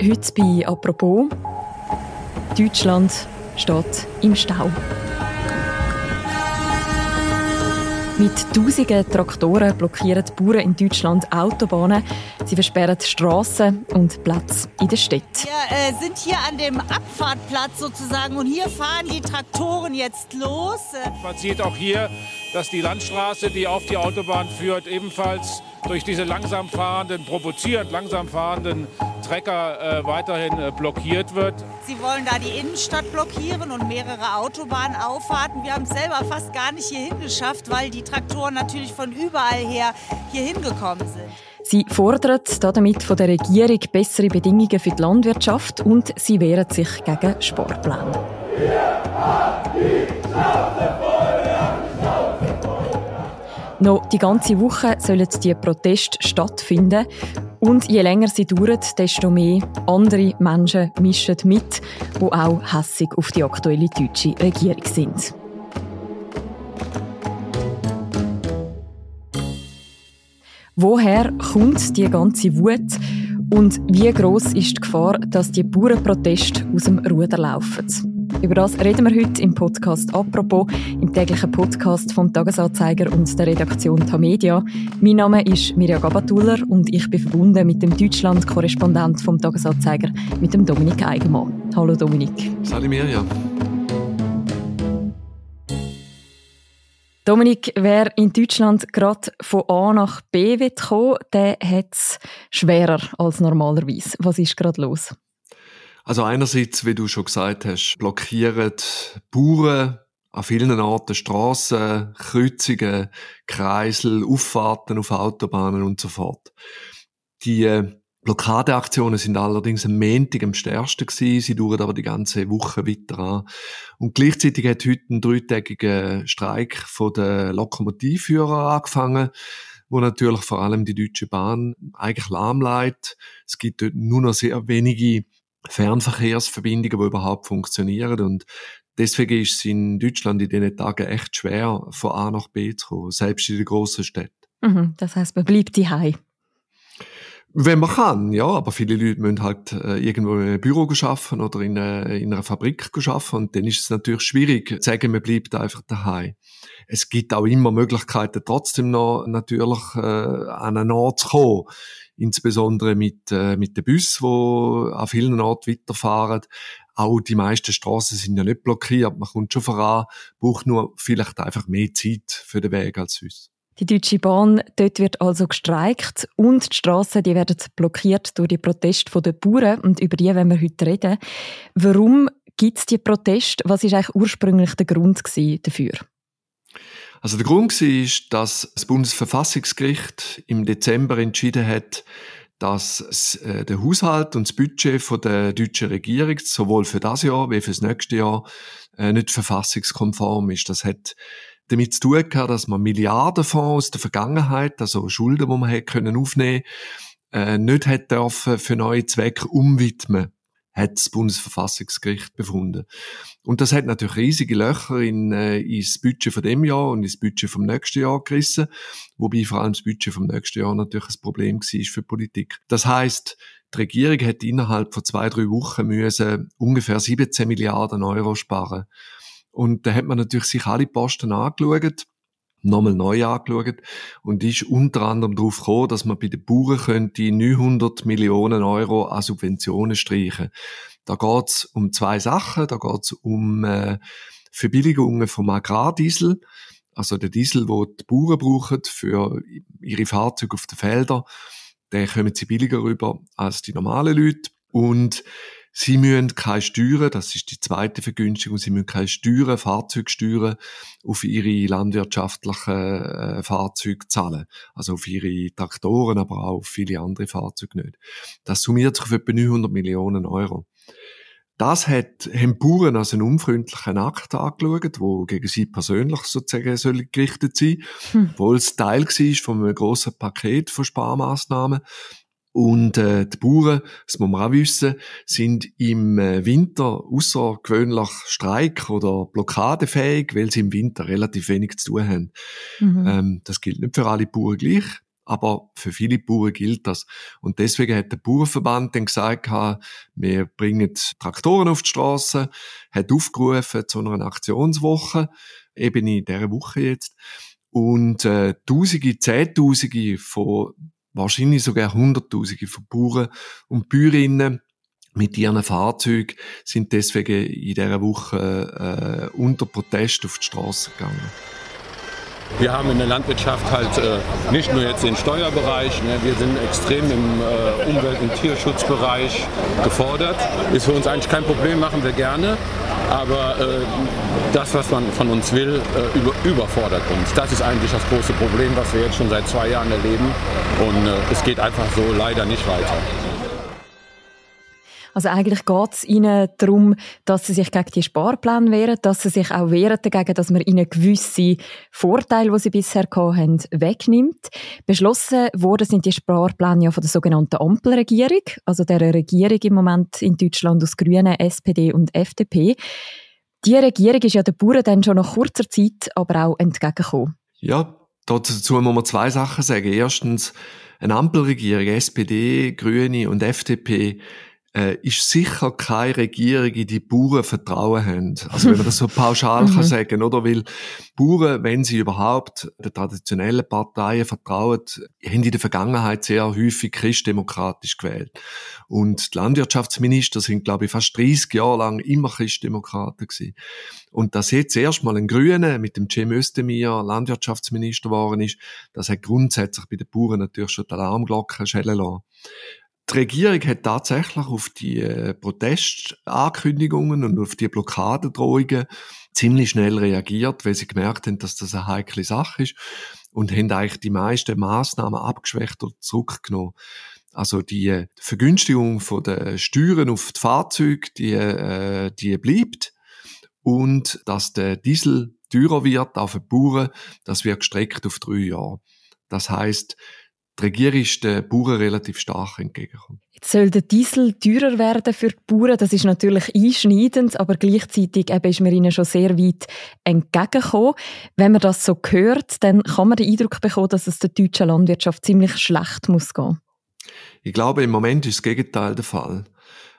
Heute bei «Apropos» Deutschland steht im Stau. Mit tausenden Traktoren blockieren die Bauern in Deutschland Autobahnen. Sie versperren Straßen und Plätze in der Stadt. Wir äh, sind hier an dem Abfahrtplatz sozusagen und hier fahren die Traktoren jetzt los. Man sieht auch hier, dass die Landstraße, die auf die Autobahn führt, ebenfalls durch diese langsam fahrenden, provozierend langsam fahrenden Trecker äh, weiterhin äh, blockiert wird. Sie wollen da die Innenstadt blockieren und mehrere Autobahnauffahrten. Wir haben es selber fast gar nicht hier hingeschafft, weil die Traktoren natürlich von überall her hier hingekommen sind. Sie fordern damit von der Regierung bessere Bedingungen für die Landwirtschaft und sie wehren sich gegen Sparpläne. Noch die ganze Woche sollen die Proteste stattfinden. Und je länger sie dauern, desto mehr andere Menschen mischen mit, die auch hässig auf die aktuelle deutsche Regierung sind. Woher kommt die ganze Wut und wie groß ist die Gefahr, dass die Bauernproteste aus dem Ruder laufen? Über das reden wir heute im Podcast «Apropos», im täglichen Podcast vom Tagesanzeiger und der Redaktion Tamedia. Mein Name ist Mirja Gabatuller und ich bin verbunden mit dem Deutschland-Korrespondent vom Tagesanzeiger, mit dem Dominik Eigenmann. Hallo Dominik. Salut Mirja. Dominik, wer in Deutschland gerade von A nach B will kommen, der hat es schwerer als normalerweise. Was ist gerade los? Also einerseits, wie du schon gesagt hast, blockieren Bauern an vielen Orten Strassen, Kreuzungen, Kreisel, Auffahrten auf Autobahnen und so fort. Die äh, Blockadeaktionen sind allerdings am Montag am stärksten gewesen. Sie dauern aber die ganze Woche weiter an. Und gleichzeitig hat heute ein dreitägiger Streik von den Lokomotivführern angefangen, wo natürlich vor allem die Deutsche Bahn eigentlich lahmlegt. Es gibt dort nur noch sehr wenige Fernverkehrsverbindungen, die überhaupt funktionieren. Und deswegen ist es in Deutschland in diesen Tagen echt schwer, von A nach B zu kommen, selbst in den grossen Städten. Mhm, das heißt, man bleibt daheim. Wenn man kann, ja, aber viele Leute müssen halt äh, irgendwo in einem Büro arbeiten oder in, äh, in einer Fabrik arbeiten und dann ist es natürlich schwierig zu sagen, man bleibt einfach daheim. Es gibt auch immer Möglichkeiten, trotzdem noch natürlich äh, an einen Ort zu kommen insbesondere mit, äh, mit den Bussen, die an vielen Orten weiterfahren. Auch die meisten Straßen sind ja nicht blockiert, man kommt schon voran, braucht nur vielleicht einfach mehr Zeit für den Weg als sonst. Die Deutsche Bahn, dort wird also gestreikt und die Straßen, die werden blockiert durch die Proteste der Bauern und über die werden wir heute reden. Warum gibt es die Proteste? Was ist eigentlich ursprünglich der Grund dafür? Also der Grund war, dass das Bundesverfassungsgericht im Dezember entschieden hat, dass äh, der Haushalt und das Budget der deutschen Regierung sowohl für das Jahr wie für das nächste Jahr äh, nicht verfassungskonform ist. Das hat damit zu tun gehabt, dass man Milliardenfonds aus der Vergangenheit, also Schulden, die man hätte können aufnehmen, äh, nicht hätte dürfen für neue Zwecke umwidmen hat das Bundesverfassungsgericht befunden. Und das hat natürlich riesige Löcher in, äh, ins Budget von dem Jahr und ins Budget vom nächsten Jahr gerissen, wobei vor allem das Budget vom nächsten Jahr natürlich ein Problem war für die Politik. Das heißt, die Regierung hätte innerhalb von zwei, drei Wochen müssen ungefähr 17 Milliarden Euro sparen. Und da hat man natürlich sich alle Posten angeschaut nochmal neu angeschaut und ist unter anderem darauf gekommen, dass man bei den Bauern könnte 900 Millionen Euro an Subventionen streichen. Da geht's um zwei Sachen. Da geht's um äh, Verbilligungen vom Agrardiesel, also der Diesel, wo die Bauern brauchen für ihre Fahrzeuge auf den Feldern. Den kommen sie billiger rüber als die normalen Leute. Und Sie müssen keine Steuern, das ist die zweite Vergünstigung, Sie müssen keine Steuern, Fahrzeugsteuern auf Ihre landwirtschaftlichen äh, Fahrzeuge zahlen. Also auf Ihre Traktoren, aber auch auf viele andere Fahrzeuge nicht. Das summiert sich auf etwa 900 Millionen Euro. Das hat, haben Bauern als einen unfreundlichen Akt angeschaut, wo gegen sie persönlich sozusagen soll gerichtet sein, hm. obwohl es Teil war von einem grossen Paket von Sparmaßnahmen. Und äh, die Bauern, das muss man auch wissen, sind im äh, Winter außergewöhnlich streik- oder blockadefähig, weil sie im Winter relativ wenig zu tun haben. Mhm. Ähm, das gilt nicht für alle Bauern gleich, aber für viele Bauern gilt das. Und deswegen hat der Bauernverband dann gesagt, wir bringen Traktoren auf die Straße, hat aufgerufen zu einer Aktionswoche, eben in dieser Woche jetzt. Und äh, Tausende, Zehntausende von, wahrscheinlich sogar Hunderttausende von Bauern und Bäuerinnen mit ihren Fahrzeugen sind deswegen in dieser Woche äh, unter Protest auf die Straße gegangen. Wir haben in der Landwirtschaft halt äh, nicht nur jetzt den Steuerbereich, ne, wir sind extrem im äh, Umwelt- und Tierschutzbereich gefordert. Ist für uns eigentlich kein Problem, machen wir gerne. Aber äh, das, was man von uns will, äh, über, überfordert uns. Das ist eigentlich das große Problem, was wir jetzt schon seit zwei Jahren erleben. Und äh, es geht einfach so leider nicht weiter. Also eigentlich geht es ihnen darum, dass sie sich gegen die Sparpläne wehren, dass sie sich auch wehren dagegen, dass man ihnen gewisse Vorteile, die sie bisher hatten, wegnimmt. Beschlossen worden sind die Sparpläne ja von der sogenannten Ampelregierung, also der Regierung im Moment in Deutschland aus Grünen, SPD und FDP. Die Regierung ist ja den Bauern dann schon nach kurzer Zeit aber auch entgegengekommen. Ja, dazu muss man zwei Sachen sagen. Erstens, eine Ampelregierung, SPD, Grüne und FDP, äh, ist sicher keine Regierung, in die Bauern Vertrauen haben. Also wenn man das so pauschal kann mhm. sagen, oder? Weil Bauern, wenn sie überhaupt den traditionellen Parteien vertrauen, haben in der Vergangenheit sehr häufig christdemokratisch gewählt. Und die Landwirtschaftsminister sind, glaube ich, fast 30 Jahre lang immer Christdemokraten gewesen. Und dass jetzt erstmal ein Grüner mit dem Cem Özdemir Landwirtschaftsminister geworden ist, das hat grundsätzlich bei den Bauern natürlich schon die Alarmglocken schellen lassen. Die Regierung hat tatsächlich auf die äh, Protestankündigungen und auf die Blockadedrohungen ziemlich schnell reagiert, weil sie gemerkt haben, dass das eine heikle Sache ist und haben eigentlich die meisten Maßnahmen abgeschwächt oder zurückgenommen. Also die äh, Vergünstigung von der Steuern auf die Fahrzeuge, die, äh, die bleibt und dass der Diesel teurer wird auf den Bauern, das wird gestreckt auf drei Jahre. Das heißt, die Regierung ist den Bauern relativ stark entgegengekommen. Jetzt soll der Diesel teurer werden für die Bauern. Das ist natürlich einschneidend, aber gleichzeitig eben ist man ihnen schon sehr weit entgegengekommen. Wenn man das so hört, dann kann man den Eindruck bekommen, dass es der deutschen Landwirtschaft ziemlich schlecht muss gehen. Ich glaube, im Moment ist das Gegenteil der Fall.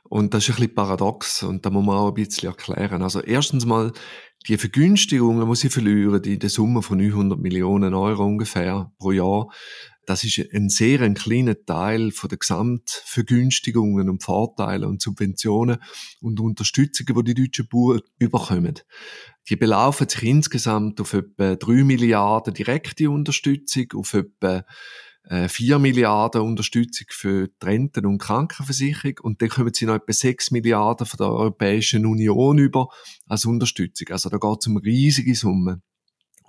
Und das ist ein bisschen paradox und da muss man auch ein bisschen erklären. Also erstens mal, die Vergünstigungen, die sie verlieren, in der Summe von 900 Millionen Euro ungefähr pro Jahr, das ist ein sehr ein kleiner Teil von der Gesamtvergünstigungen und Vorteile und Subventionen und Unterstützungen, die die deutschen Bauern überkommen. Die belaufen sich insgesamt auf etwa 3 Milliarden direkte Unterstützung, auf etwa 4 äh, Milliarden Unterstützung für die Renten- und Krankenversicherung und dann kommen sie noch etwa 6 Milliarden von der Europäischen Union über als Unterstützung. Also da geht es um riesige Summen.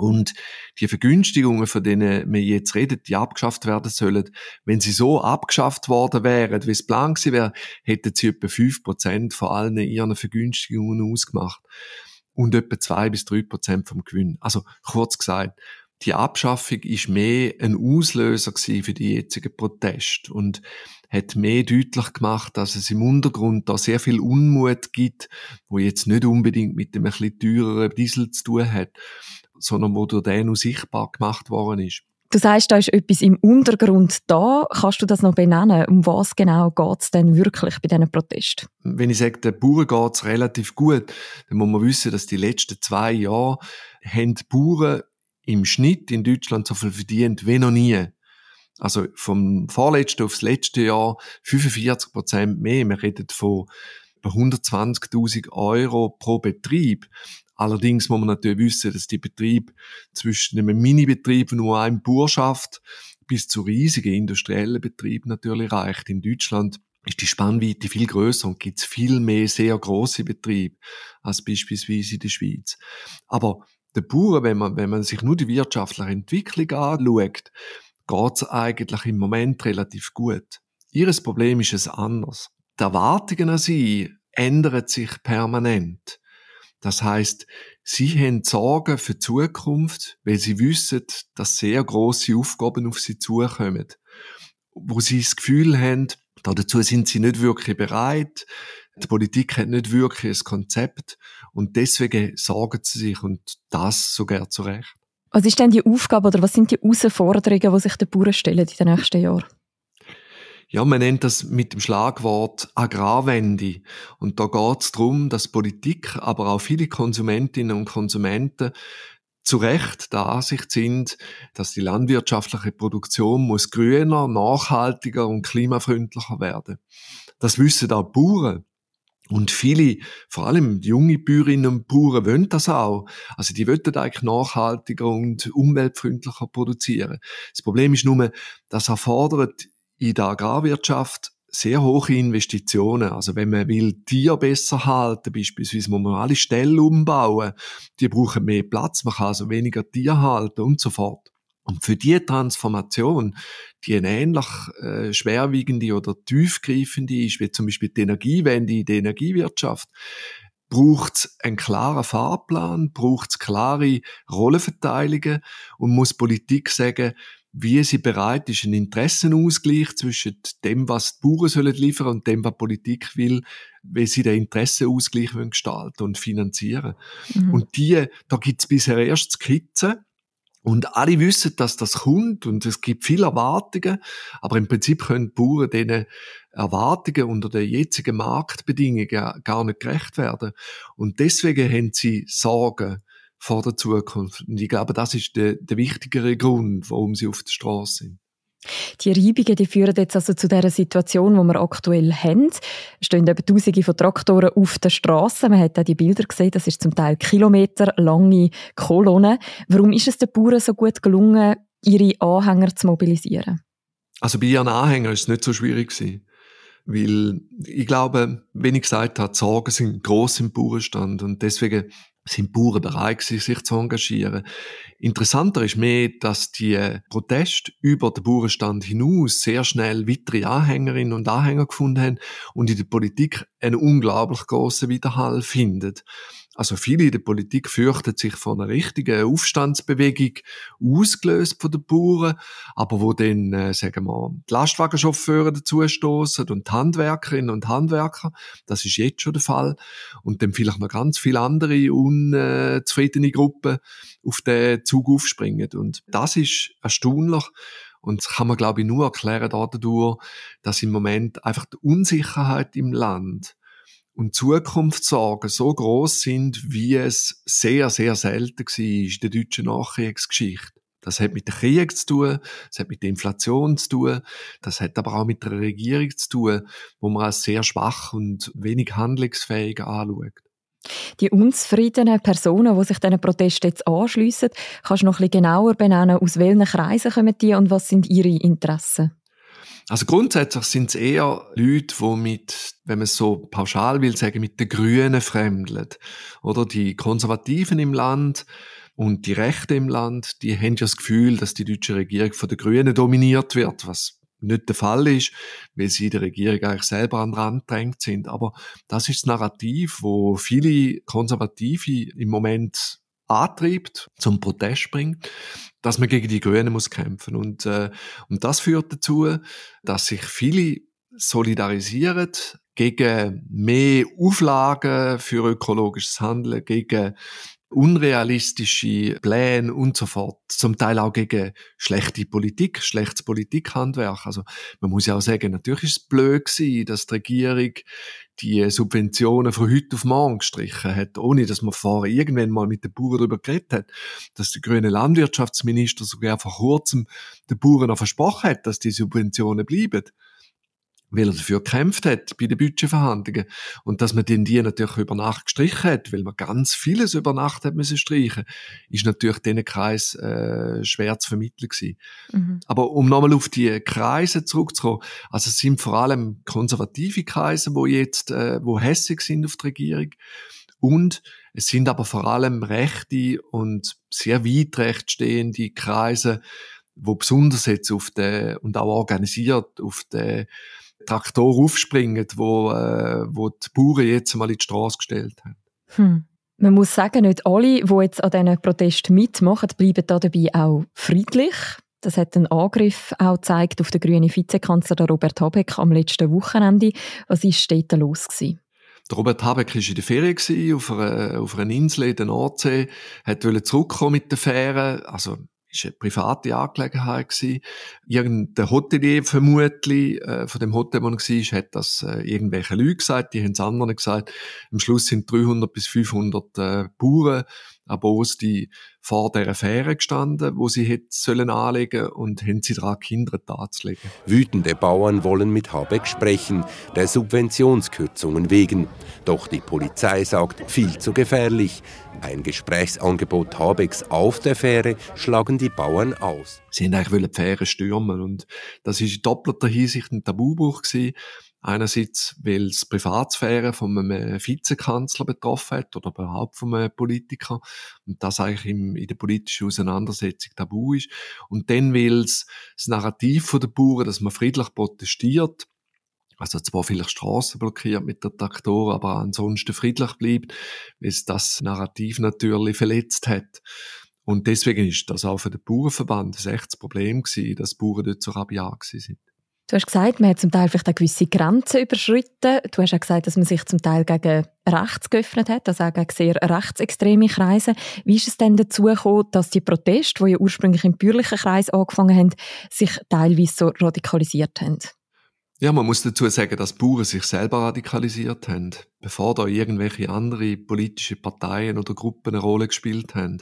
Und die Vergünstigungen, von denen wir jetzt reden, die abgeschafft werden sollen, wenn sie so abgeschafft worden wären, wie es plan gewesen wäre, hätten sie etwa 5% von allen ihren Vergünstigungen ausgemacht. Und etwa 2 bis 3% vom Gewinn. Also, kurz gesagt, die Abschaffung ist mehr ein Auslöser für die jetzigen Proteste und hat mehr deutlich gemacht, dass es im Untergrund da sehr viel Unmut gibt, wo jetzt nicht unbedingt mit dem ein bisschen teureren Diesel zu tun hat sondern wo durch den sichtbar gemacht worden ist. Du sagst, da ist etwas im Untergrund da. Kannst du das noch benennen? Um was genau geht es denn wirklich bei diesen Protesten? Wenn ich sage, den Bauern geht es relativ gut, dann muss man wissen, dass die letzten zwei Jahre haben die Bauern im Schnitt in Deutschland so viel verdient wie noch nie. Also vom vorletzten aufs letzte Jahr 45 Prozent mehr. Wir reden von 120.000 Euro pro Betrieb. Allerdings muss man natürlich wissen, dass die Betrieb zwischen einem Mini-Betrieb, nur einem Bauerschaft, bis zu riesigen industriellen Betrieben natürlich reicht. In Deutschland ist die Spannweite viel größer und gibt es viel mehr sehr große Betriebe als beispielsweise in der Schweiz. Aber der Bauer, wenn man, wenn man sich nur die wirtschaftliche Entwicklung anschaut, geht es eigentlich im Moment relativ gut. Ihres Problem ist es anders. Die Erwartungen an sie ändern sich permanent. Das heißt, sie haben Sorgen für die Zukunft, weil sie wissen, dass sehr große Aufgaben auf sie zukommen, wo sie das Gefühl haben, dazu sind sie nicht wirklich bereit. Die Politik hat nicht wirklich ein Konzept und deswegen sorgen sie sich und das sogar zu Recht. Was ist denn die Aufgabe oder was sind die Herausforderungen, die sich die Bauern stellen in den nächsten Jahren? Ja, man nennt das mit dem Schlagwort Agrarwende. Und da geht es darum, dass Politik, aber auch viele Konsumentinnen und Konsumenten zu Recht der Ansicht sind, dass die landwirtschaftliche Produktion muss grüner, nachhaltiger und klimafreundlicher werden. Das wissen auch Bauern. Und viele, vor allem junge Bäuerinnen und Bauern, wollen das auch. Also die wollen eigentlich nachhaltiger und umweltfreundlicher produzieren. Das Problem ist nur, das erfordert in der Agrarwirtschaft sehr hohe Investitionen. Also wenn man will Tier besser halten, beispielsweise muss man alle Ställe umbauen, die brauchen mehr Platz, man kann also weniger Tier halten und so fort. Und für diese Transformation, die eine ähnlich äh, schwerwiegende oder tiefgreifende ist, wie zum Beispiel die Energiewende in der Energiewirtschaft, braucht es einen klaren Fahrplan, braucht es klare Rollenverteilungen und muss Politik sagen, wie sie bereit ist, einen Interessenausgleich zwischen dem, was die Bauern sollen liefern und dem, was die Politik will, wie sie den Interessenausgleich gestalten und finanzieren. Mhm. Und die, da gibt es bisher erst Skizzen, und alle wissen, dass das kommt und es gibt viele Erwartungen, aber im Prinzip können die Bauern diesen Erwartungen unter den jetzigen Marktbedingungen gar nicht gerecht werden. Und deswegen haben sie Sorgen vor der Zukunft. Und ich glaube, das ist der, der wichtigere Grund, warum sie auf der Straße sind. Die Reibungen die führen jetzt also zu der Situation, die wir aktuell haben. Es stehen eben Tausende von Traktoren auf der Straße. Man hat auch die Bilder gesehen, das ist zum Teil kilometerlange Kolonnen. Warum ist es den Bauern so gut gelungen, ihre Anhänger zu mobilisieren? Also bei ihren Anhängern ist es nicht so schwierig gewesen. Weil ich glaube, wenn ich gesagt habe, die Sorgen sind gross im Bauernstand und deswegen sind Bauern bereit sich zu engagieren. Interessanter ist mehr, dass die Proteste über den Bauernstand hinaus sehr schnell weitere Anhängerinnen und Anhänger gefunden haben und in der Politik einen unglaublich großen Widerhall findet. Also viele in der Politik fürchten sich von einer richtigen Aufstandsbewegung ausgelöst von den Bauern, aber wo dann, äh, sagen wir, die Lastwagenchauffeure dazustoßen und die Handwerkerinnen und Handwerker, das ist jetzt schon der Fall, und dann vielleicht noch ganz viele andere unzufriedene Gruppen auf den Zug aufspringen. Und das ist erstaunlich. Und das kann man, glaube ich, nur erklären dadurch, dass im Moment einfach die Unsicherheit im Land und Zukunftssorgen so groß sind, wie es sehr, sehr selten war in der deutschen Nachkriegsgeschichte. Das hat mit dem Krieg zu tun, das hat mit der Inflation zu tun, das hat aber auch mit der Regierung zu tun, wo man als sehr schwach und wenig handlungsfähig anschaut. Die unzufriedenen Personen, die sich diesen Protest jetzt anschliessen, kannst du noch ein bisschen genauer benennen, aus welchen Kreisen kommen die und was sind ihre Interessen? Also grundsätzlich sind es eher Leute, die mit, wenn man es so pauschal will sagen, mit den Grünen fremdeln. Oder die Konservativen im Land und die Rechten im Land, die haben ja das Gefühl, dass die deutsche Regierung von den Grünen dominiert wird, was nicht der Fall ist, weil sie der Regierung eigentlich selber an den Rand drängt sind. Aber das ist das Narrativ, wo viele Konservative im Moment antreibt, zum Protest bringt dass man gegen die Grünen muss kämpfen und äh, und das führt dazu, dass sich viele solidarisieren gegen mehr Auflagen für ökologisches Handeln, gegen unrealistische Pläne und so fort. Zum Teil auch gegen schlechte Politik, schlechtes Politikhandwerk. Also man muss ja auch sagen, natürlich ist es blöd gewesen, dass die Regierung die Subventionen von heute auf morgen gestrichen hat, ohne dass man vorher irgendwann mal mit den Bauern darüber geredet hat, dass der grüne Landwirtschaftsminister sogar vor kurzem den Bauern noch versprochen hat, dass die Subventionen bleiben weil er dafür gekämpft hat bei den Budgetverhandlungen. Und dass man den die natürlich über Nacht gestrichen hat, weil man ganz vieles über Nacht hat müssen streichen, ist natürlich diesen Kreis äh, schwer zu vermitteln gewesen. Mhm. Aber um nochmal auf die Kreise zurückzukommen, also es sind vor allem konservative Kreise, wo jetzt, äh, wo hässig sind auf die Regierung. Und es sind aber vor allem rechte und sehr weit recht stehende Kreise, wo besonders jetzt auf der, und auch organisiert auf der Traktor aufspringen, wo, äh, wo die Bauern jetzt mal in die Straße gestellt haben. Hm. Man muss sagen, nicht alle, die jetzt an diesen Protesten mitmachen, bleiben da dabei auch friedlich. Das hat ein Angriff auch gezeigt auf den grünen Vizekanzler Robert Habeck am letzten Wochenende. Was ist dort los gewesen? Robert Habeck war in der Ferien auf einer, auf einer Insel in der Nordsee, hat zurückkommen mit der Fähre, also ist eine private Angelegenheit gewesen. Irgendein Hotelier vermutlich, äh, von dem Hotel, wo er war, hat das äh, irgendwelche Leute gesagt, die haben es anderen gesagt. Am Schluss sind 300 bis 500 äh, Bauern die vor der Fähre gestanden, wo sie hätten sollen anlegen und haben sie daran gehindert, anzulegen. Wütende Bauern wollen mit Habeck sprechen, der Subventionskürzungen wegen. Doch die Polizei sagt, viel zu gefährlich. Ein Gesprächsangebot Habecks auf der Fähre schlagen die Bauern aus. Sie wollten eigentlich die Fähre stürmen und das war in doppelter Hinsicht ein Tabubruch gewesen. Einerseits, weil es Privatsphäre von einem Vizekanzler betroffen hat oder überhaupt von einem Politiker und das eigentlich im, in der politischen Auseinandersetzung tabu ist. Und dann, weil es das Narrativ der Bauern, dass man friedlich protestiert, also zwar vielleicht Straßen blockiert mit der Traktor, aber ansonsten friedlich bleibt, weil es das Narrativ natürlich verletzt hat. Und deswegen ist das auch für den Bauernverband ein echtes Problem gewesen, dass Bauern dort so rabiat sind. Du hast gesagt, man hat zum Teil vielleicht eine gewisse Grenzen überschritten. Du hast auch gesagt, dass man sich zum Teil gegen rechts geöffnet hat, also auch gegen sehr rechtsextreme Kreise. Wie ist es denn dazu gekommen, dass die Proteste, die ja ursprünglich im bürgerlichen Kreis angefangen haben, sich teilweise so radikalisiert haben? Ja, man muss dazu sagen, dass Bauern sich selber radikalisiert haben, bevor da irgendwelche andere politische Parteien oder Gruppen eine Rolle gespielt haben.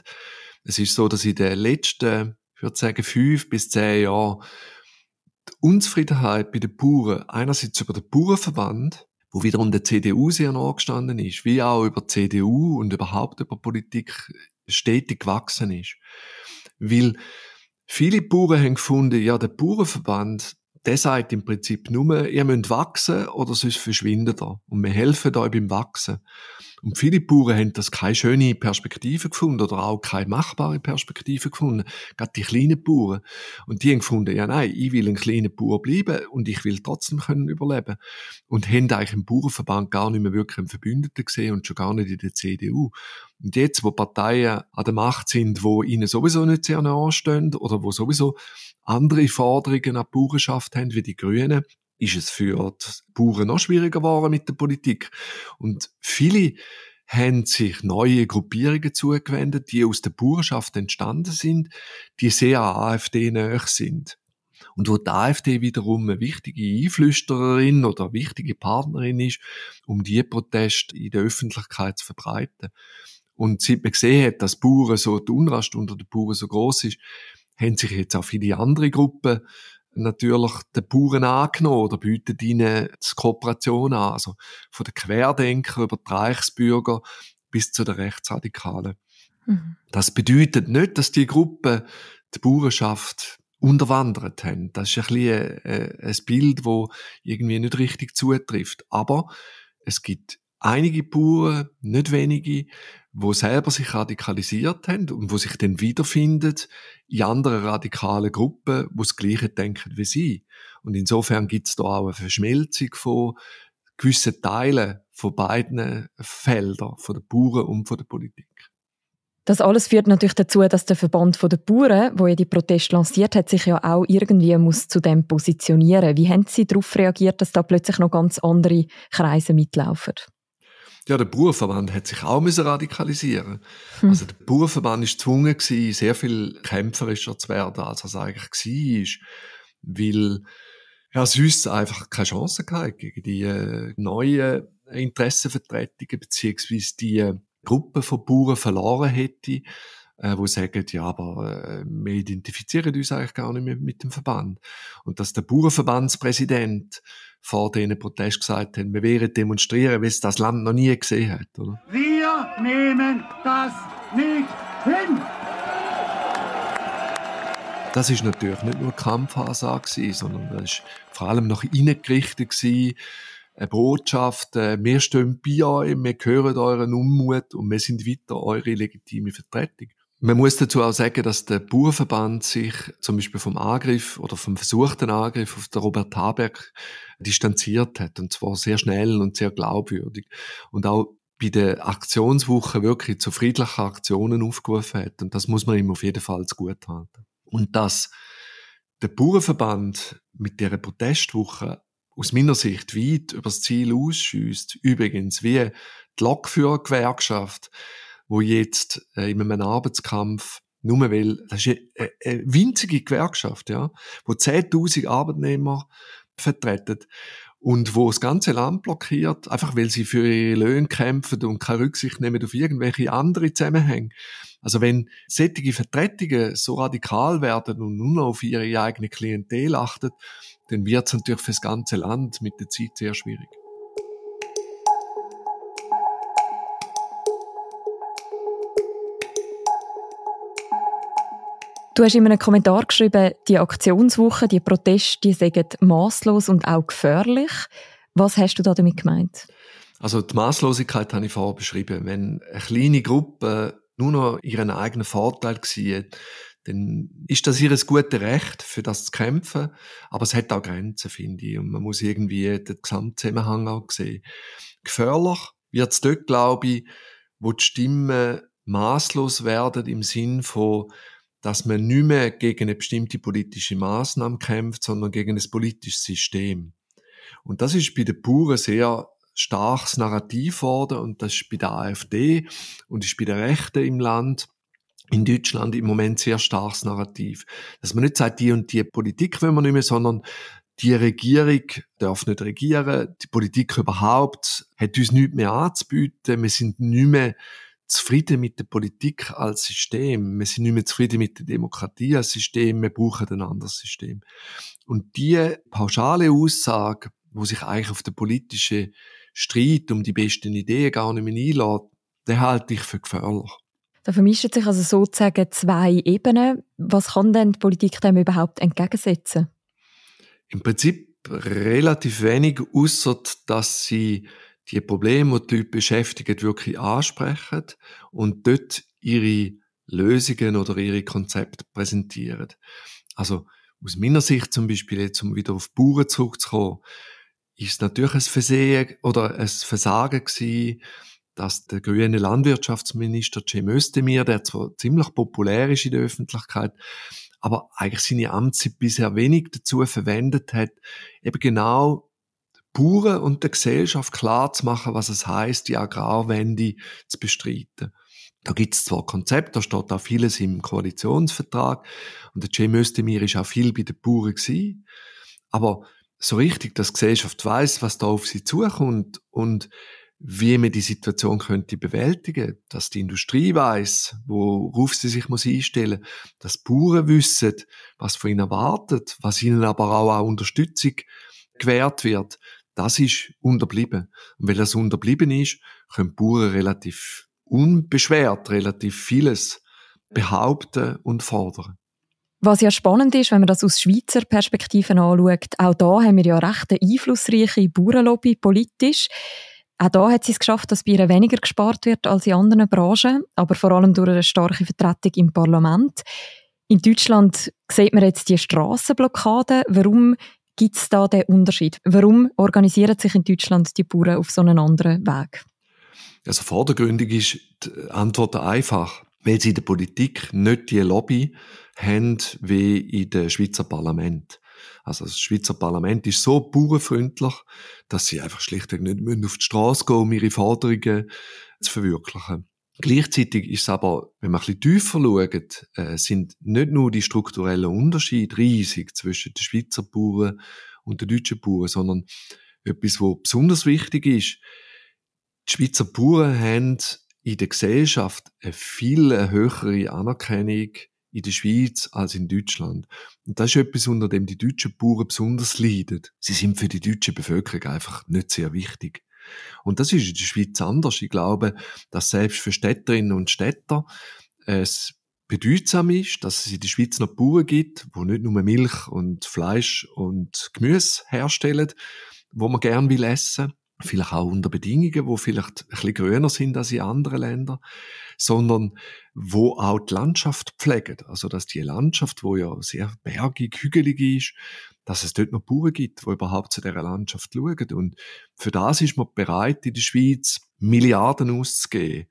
Es ist so, dass in den letzten, ich würde sagen, fünf bis zehn Jahren die Unzufriedenheit bei den Bauern einerseits über den Bauernverband, wo wiederum der CDU sehr nachgestanden ist, wie auch über CDU und überhaupt über Politik stetig gewachsen ist. Weil viele Bauern haben gefunden, ja, der Bauernverband, der sagt im Prinzip nur, ihr müsst wachsen oder sonst verschwindet er. Und wir helfen euch beim Wachsen. Und viele Bauern haben das keine schöne Perspektive gefunden oder auch keine machbare Perspektive gefunden. Gerade die kleinen Bauern. Und die haben gefunden, ja nein, ich will ein kleiner Bauer bleiben und ich will trotzdem können überleben. Und haben eigentlich im Bauernverband gar nicht mehr wirklich einen Verbündeten gesehen und schon gar nicht in der CDU. Und jetzt, wo Parteien an der Macht sind, wo ihnen sowieso nicht sehr nahe stehen oder wo sowieso andere Forderungen an die Bauernschaft haben, wie die Grünen, ist es für die Bauern noch schwieriger geworden mit der Politik. Und viele haben sich neue Gruppierungen zugewendet, die aus der Bauernschaft entstanden sind, die sehr AfD näher sind. Und wo die AfD wiederum eine wichtige Einflüstererin oder wichtige Partnerin ist, um die Proteste in der Öffentlichkeit zu verbreiten. Und seit man gesehen hat, dass Bauern so, die Unrast unter den Bauern so groß ist, haben sich jetzt auch viele andere Gruppen natürlich den Bauern angenommen oder bieten ihnen die Kooperation an. Also von den Querdenker über die Reichsbürger bis zu den Rechtsradikalen. Mhm. Das bedeutet nicht, dass die Gruppen die Bauernschaft unterwandert haben. Das ist ein, bisschen ein, ein Bild, wo irgendwie nicht richtig zutrifft. Aber es gibt einige Bauern, nicht wenige, wo selber sich radikalisiert haben und wo sich dann wiederfinden in anderen radikalen Gruppen, wo das Gleiche denken wie sie. Und insofern gibt es da auch eine Verschmelzung von gewissen Teilen von beiden Feldern, von den Bauern und von der Politik. Das alles führt natürlich dazu, dass der Verband der Bauern, wo ja die Proteste lanciert hat, sich ja auch irgendwie muss zu dem positionieren. Wie haben Sie darauf reagiert, dass da plötzlich noch ganz andere Kreise mitlaufen? Ja, der Bauernverband hat sich auch müssen radikalisieren. Hm. Also der Bauernverband ist gezwungen gewesen, sehr viel kämpferischer zu werden, als er es eigentlich war, weil ja, sonst einfach keine Chance gehabt gegen die äh, neuen Interessenvertretungen beziehungsweise die Gruppe von Bauern verloren hätte, äh, wo sagen, ja, aber äh, wir identifizieren uns eigentlich gar nicht mehr mit dem Verband. Und dass der Bauernverbandspräsident vor diesen Protest gesagt hat, wir werden demonstrieren, wie es das Land noch nie gesehen hat. Oder? Wir nehmen das nicht hin! Das ist natürlich nicht nur Kampfansage, sondern das ist vor allem nach innen gerichtet eine Botschaft, äh, wir stehen bei euch, wir hören euren Unmut und wir sind weiter eure legitime Vertretung. Man muss dazu auch sagen, dass der Bauernverband sich zum Beispiel vom Angriff oder vom versuchten Angriff auf den Robert Habeck distanziert hat. Und zwar sehr schnell und sehr glaubwürdig. Und auch bei der Aktionswoche wirklich zu friedlichen Aktionen aufgerufen hat. Und das muss man ihm auf jeden Fall zu gut halten. Und dass der Bauernverband mit der Protestwoche aus meiner Sicht weit über das Ziel ausschießt. Übrigens wie die Lokführergewerkschaft, wo jetzt äh, in einem Arbeitskampf nur weil, das ist eine, eine winzige Gewerkschaft, ja, wo 10.000 Arbeitnehmer vertreten und wo das ganze Land blockiert, einfach weil sie für ihre Löhne kämpfen und keine Rücksicht nehmen auf irgendwelche andere Zusammenhänge. Also wenn sättige Vertretungen so radikal werden und nur noch auf ihre eigene Klientel achten, dann wird es natürlich für das ganze Land mit der Zeit sehr schwierig. Du hast in einem Kommentar geschrieben, die Aktionswoche, die Proteste, die seien maßlos und auch gefährlich. Was hast du da damit gemeint? Also die Maßlosigkeit habe ich vorher beschrieben. Wenn eine kleine Gruppe nur noch ihren eigenen Vorteil sieht, dann ist das ihr gutes Recht, für das zu kämpfen. Aber es hat auch Grenzen, finde ich. Und man muss irgendwie den Gesamtzusammenhang auch sehen. Gefährlich wird es dort, glaube ich, wo die Stimmen maßlos werden im Sinn von dass man nicht mehr gegen eine bestimmte politische Maßnahme kämpft, sondern gegen ein politisches System. Und das ist bei den Buren sehr starkes Narrativ worden und das ist bei der AfD und ist bei den Rechten im Land in Deutschland im Moment sehr starkes Narrativ. Dass man nicht sagt, die und die Politik wollen wir nicht mehr, sondern die Regierung darf nicht regieren, die Politik überhaupt hat uns nichts mehr anzubieten, wir sind nicht mehr zufrieden mit der Politik als System. Wir sind nicht mehr zufrieden mit der Demokratie als System. Wir brauchen ein anderes System. Und die pauschale Aussage, wo sich eigentlich auf den politischen Streit um die besten Ideen gar nicht mehr einlädt, den halte ich für gefährlich. Da vermischen sich also sozusagen zwei Ebenen. Was kann denn die Politik dem überhaupt entgegensetzen? Im Prinzip relativ wenig, außer dass sie die Probleme, die die Leute beschäftigen, wirklich ansprechen und dort ihre Lösungen oder ihre Konzepte präsentieren. Also aus meiner Sicht zum Beispiel, jetzt um wieder auf Bauern zurückzukommen, ist es natürlich ein Versehen oder ein Versagen gewesen, dass der grüne Landwirtschaftsminister Cem Özdemir, der zwar ziemlich populär ist in der Öffentlichkeit, aber eigentlich seine Amtszeit bisher wenig dazu verwendet hat, eben genau Bauern und der Gesellschaft klar zu machen, was es heißt, die Agrarwende zu bestreiten. Da gibt es zwar Konzepte, da steht auch vieles im Koalitionsvertrag und der Cem Özdemir ist auch viel bei den Bauern gewesen, aber so richtig, dass die Gesellschaft weiß, was da auf sie zukommt und wie man die Situation könnte bewältigen, dass die Industrie weiß, worauf sie sich muss einstellen, dass die Bauern wissen, was von ihnen erwartet, was ihnen aber auch, auch Unterstützung gewährt wird, das ist unterblieben. Und weil das unterblieben ist, können Bauern relativ unbeschwert relativ vieles behaupten und fordern. Was ja spannend ist, wenn man das aus Schweizer Perspektiven anschaut, auch da haben wir ja recht eine einflussreiche Bauernlobby politisch. Auch da hat sie es geschafft, dass bei ihr weniger gespart wird als in anderen Branchen, aber vor allem durch eine starke Vertretung im Parlament. In Deutschland sieht man jetzt die Strassenblockade. Warum Gibt es da den Unterschied? Warum organisieren sich in Deutschland die Bauern auf so einen anderen Weg? Also vordergründig ist die Antwort einfach, weil sie in der Politik nicht die Lobby haben wie in dem Schweizer Parlament. Also das Schweizer Parlament ist so bauernfreundlich, dass sie einfach schlichtweg nicht auf die Straße gehen, um ihre Forderungen zu verwirklichen. Gleichzeitig ist es aber, wenn man ein bisschen tiefer schaut, äh, sind nicht nur die strukturellen Unterschiede riesig zwischen den Schweizer Bauern und den deutschen Bauern, sondern etwas, was besonders wichtig ist. Die Schweizer Bauern haben in der Gesellschaft eine viel höhere Anerkennung in der Schweiz als in Deutschland. Und das ist etwas, unter dem die deutschen Bauern besonders leiden. Sie sind für die deutsche Bevölkerung einfach nicht sehr wichtig. Und das ist in der Schweiz anders. Ich glaube, dass selbst für Städterinnen und Städter es bedeutsam ist, dass es in der Schweiz noch Bauern gibt, wo nicht nur Milch und Fleisch und Gemüse herstellen, wo man gern will essen, vielleicht auch unter Bedingungen, wo vielleicht ein bisschen gröner sind als in anderen Ländern, sondern wo auch die Landschaft pflegen. Also, dass die Landschaft, wo ja sehr bergig, hügelig ist, dass es dort noch Bauern gibt, die überhaupt zu dieser Landschaft schauen. Und für das ist man bereit, in der Schweiz Milliarden auszugeben,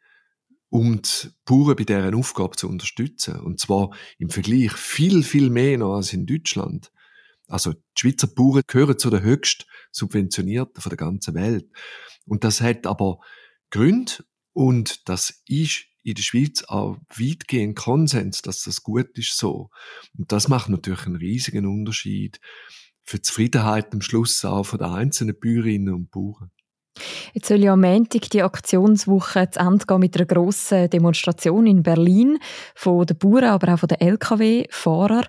um die Bauern bei deren Aufgabe zu unterstützen. Und zwar im Vergleich viel, viel mehr noch als in Deutschland. Also die Schweizer Bauern gehören zu den höchst subventionierten von der ganzen Welt. Und das hat aber Gründe und das ist in der Schweiz auch weitgehend Konsens, dass das gut ist so. Und das macht natürlich einen riesigen Unterschied für die Zufriedenheit am Schluss auch von den einzelnen Bäuerinnen und Bauern. Jetzt soll ja am Montag die Aktionswoche zu Ende gehen mit einer grossen Demonstration in Berlin von den Bauern, aber auch von den LKW-Fahrern.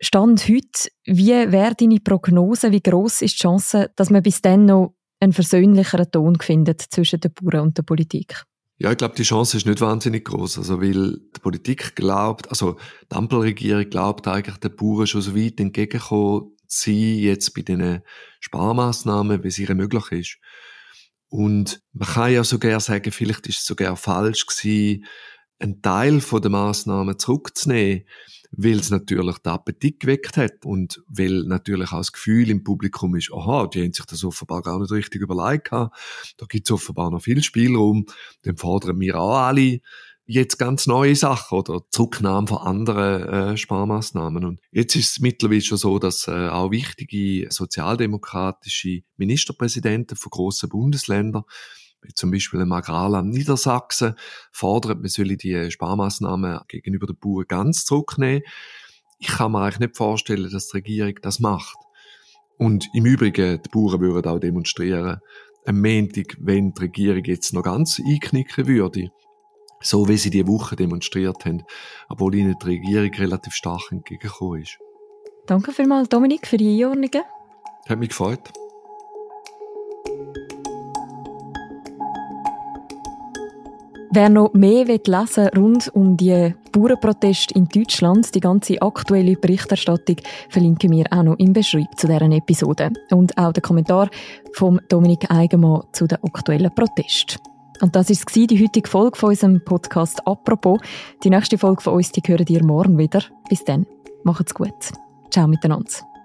Stand heute, wie wäre deine Prognose, wie groß ist die Chance, dass man bis dann noch einen versöhnlicheren Ton findet zwischen den Bauern und der Politik? Ja, ich glaube, die Chance ist nicht wahnsinnig groß, also weil die Politik glaubt, also die Ampelregierung glaubt eigentlich den Bauern schon so weit entgegenkommen zu sein, jetzt bei diesen Sparmaßnahmen, wie es ihnen möglich ist. Und man kann ja sogar sagen, vielleicht ist es sogar falsch gewesen, einen Teil der Maßnahmen zurückzunehmen, weil es natürlich den Appetit geweckt hat und weil natürlich auch das Gefühl im Publikum ist, aha, die haben sich das offenbar gar nicht richtig überlegt Da gibt es offenbar noch viel Spielraum. Dann fordern wir auch alle jetzt ganz neue Sachen oder Zurücknahme von anderen äh, Sparmaßnahmen. Und jetzt ist es mittlerweile schon so, dass äh, auch wichtige sozialdemokratische Ministerpräsidenten von grossen Bundesländern zum Beispiel im Agrarland Niedersachsen, fordert, man solle die Sparmaßnahmen gegenüber den Bauern ganz zurücknehmen. Ich kann mir eigentlich nicht vorstellen, dass die Regierung das macht. Und im Übrigen, die Bauern würden auch demonstrieren, am Montag, wenn die Regierung jetzt noch ganz einknicken würde, so wie sie die Woche demonstriert haben, obwohl ihnen die Regierung relativ stark entgegengekommen ist. Danke vielmals, Dominik, für die Einordnungen. Hat mich gefreut. Wer noch mehr lesen will rund um die Bauernproteste in Deutschland, die ganze aktuelle Berichterstattung, verlinken wir auch noch im Beschreib zu deren Episode. Und auch den Kommentar von Dominik Eigenmann zu den aktuellen Protesten. Und das war die heutige Folge von unserem Podcast «Apropos». Die nächste Folge von uns, die hören ihr morgen wieder. Bis dann. Macht's gut. Ciao miteinander.